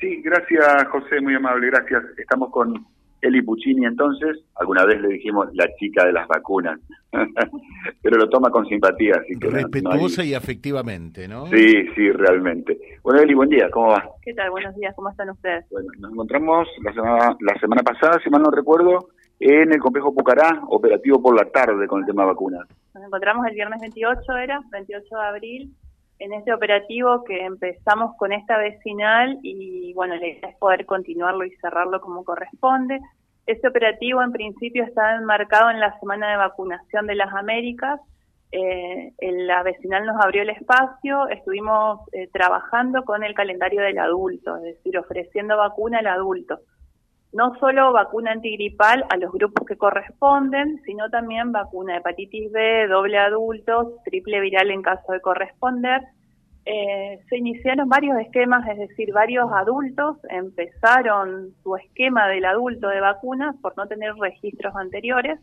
Sí, gracias José, muy amable, gracias. Estamos con Eli Puccini entonces, alguna vez le dijimos la chica de las vacunas, pero lo toma con simpatía. Así que Respetuosa y afectivamente, ¿no? Sí, sí, realmente. Bueno, Eli, buen día, ¿cómo va? ¿Qué tal? Buenos días, ¿cómo están ustedes? Bueno, nos encontramos la semana, la semana pasada, si mal no recuerdo, en el complejo Pucará, operativo por la tarde con el tema vacunas. Nos encontramos el viernes 28, era, 28 de abril, en este operativo que empezamos con esta vecinal y bueno, la idea es poder continuarlo y cerrarlo como corresponde. Este operativo en principio está enmarcado en la semana de vacunación de las Américas. Eh, la vecinal nos abrió el espacio, estuvimos eh, trabajando con el calendario del adulto, es decir, ofreciendo vacuna al adulto no solo vacuna antigripal a los grupos que corresponden, sino también vacuna hepatitis B, doble adultos, triple viral en caso de corresponder. Eh, se iniciaron varios esquemas, es decir, varios adultos empezaron su esquema del adulto de vacunas por no tener registros anteriores.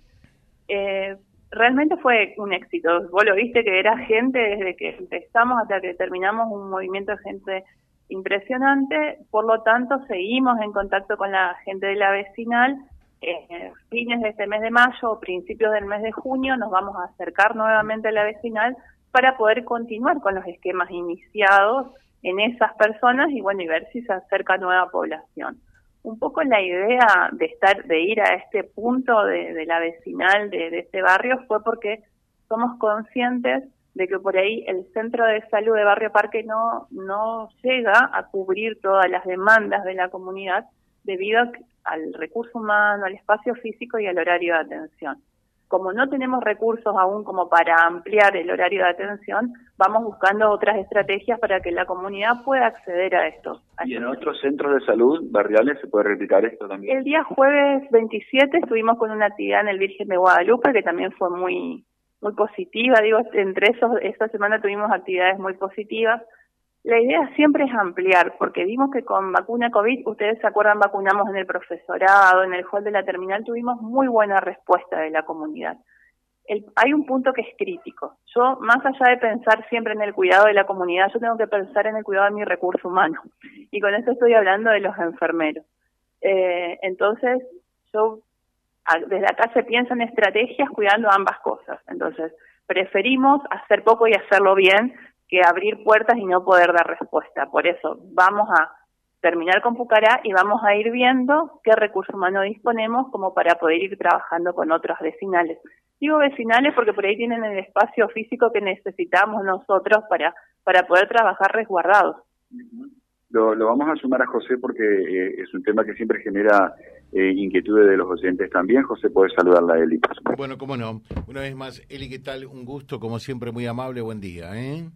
Eh, realmente fue un éxito. Vos lo viste que era gente desde que empezamos hasta que terminamos un movimiento de gente impresionante, por lo tanto seguimos en contacto con la gente de la vecinal. Eh, fines de este mes de mayo o principios del mes de junio nos vamos a acercar nuevamente a la vecinal para poder continuar con los esquemas iniciados en esas personas y bueno y ver si se acerca nueva población. Un poco la idea de estar, de ir a este punto de, la vecinal de, de este barrio fue porque somos conscientes de que por ahí el centro de salud de Barrio Parque no, no llega a cubrir todas las demandas de la comunidad debido al recurso humano, al espacio físico y al horario de atención. Como no tenemos recursos aún como para ampliar el horario de atención, vamos buscando otras estrategias para que la comunidad pueda acceder a esto. ¿Y en otros centros de salud barriales se puede replicar esto también? El día jueves 27 estuvimos con una actividad en el Virgen de Guadalupe que también fue muy muy positiva, digo, entre esos, esta semana tuvimos actividades muy positivas. La idea siempre es ampliar, porque vimos que con vacuna COVID, ustedes se acuerdan, vacunamos en el profesorado, en el hall de la terminal, tuvimos muy buena respuesta de la comunidad. hay un punto que es crítico. Yo, más allá de pensar siempre en el cuidado de la comunidad, yo tengo que pensar en el cuidado de mi recurso humano. Y con eso estoy hablando de los enfermeros. Eh, entonces, yo desde acá se piensan estrategias cuidando ambas cosas. Entonces, preferimos hacer poco y hacerlo bien que abrir puertas y no poder dar respuesta. Por eso, vamos a terminar con Pucará y vamos a ir viendo qué recurso humano disponemos como para poder ir trabajando con otros vecinales. Digo vecinales porque por ahí tienen el espacio físico que necesitamos nosotros para, para poder trabajar resguardados. Lo, vamos a sumar a José porque eh, es un tema que siempre genera eh, inquietudes de los oyentes también. José, puedes saludarla a Eli. Bueno, cómo no. Una vez más, Eli, ¿qué tal? Un gusto, como siempre, muy amable. Buen día. ¿eh?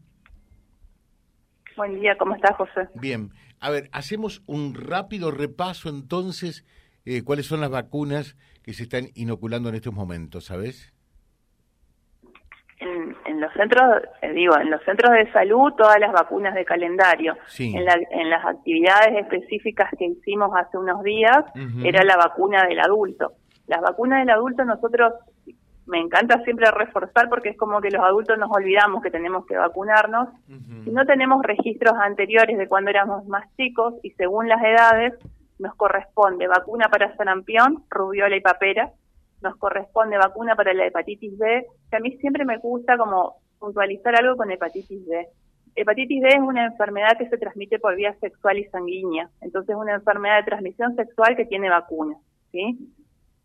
Buen día, ¿cómo estás, José? Bien. A ver, hacemos un rápido repaso entonces. Eh, ¿Cuáles son las vacunas que se están inoculando en estos momentos, sabes? En, los centros, eh, digo, en los centros de salud todas las vacunas de calendario. En, en las actividades específicas que hicimos hace unos días era la vacuna del adulto. Las vacunas del adulto nosotros me encanta siempre reforzar porque es como que los adultos nos olvidamos que tenemos que vacunarnos. Si no tenemos registros anteriores de cuando éramos más chicos y según las edades nos corresponde vacuna para sarampión, rubiola y papera, nos corresponde vacuna para la hepatitis B, que a mí siempre me gusta como puntualizar algo con hepatitis B. Hepatitis B es una enfermedad que se transmite por vía sexual y sanguínea, entonces es una enfermedad de transmisión sexual que tiene vacuna, ¿sí?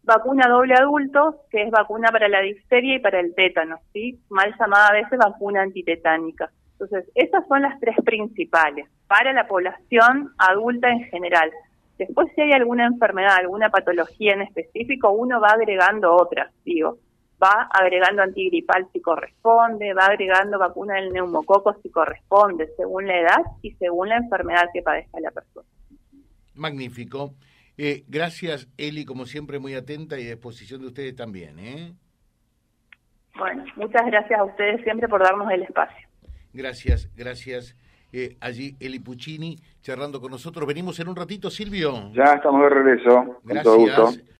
Vacuna doble adulto, que es vacuna para la difteria y para el tétano, ¿sí? Mal llamada a veces vacuna antitetánica. Entonces, esas son las tres principales para la población adulta en general. Después, si hay alguna enfermedad, alguna patología en específico, uno va agregando otras, digo. Va agregando antigripal si corresponde, va agregando vacuna del neumococo si corresponde, según la edad y según la enfermedad que padezca la persona. Magnífico. Eh, gracias, Eli, como siempre, muy atenta y a disposición de ustedes también. ¿eh? Bueno, muchas gracias a ustedes siempre por darnos el espacio. Gracias, gracias. Eh, allí Eli Puccini charlando con nosotros. Venimos en un ratito, Silvio. Ya estamos de regreso. Gracias.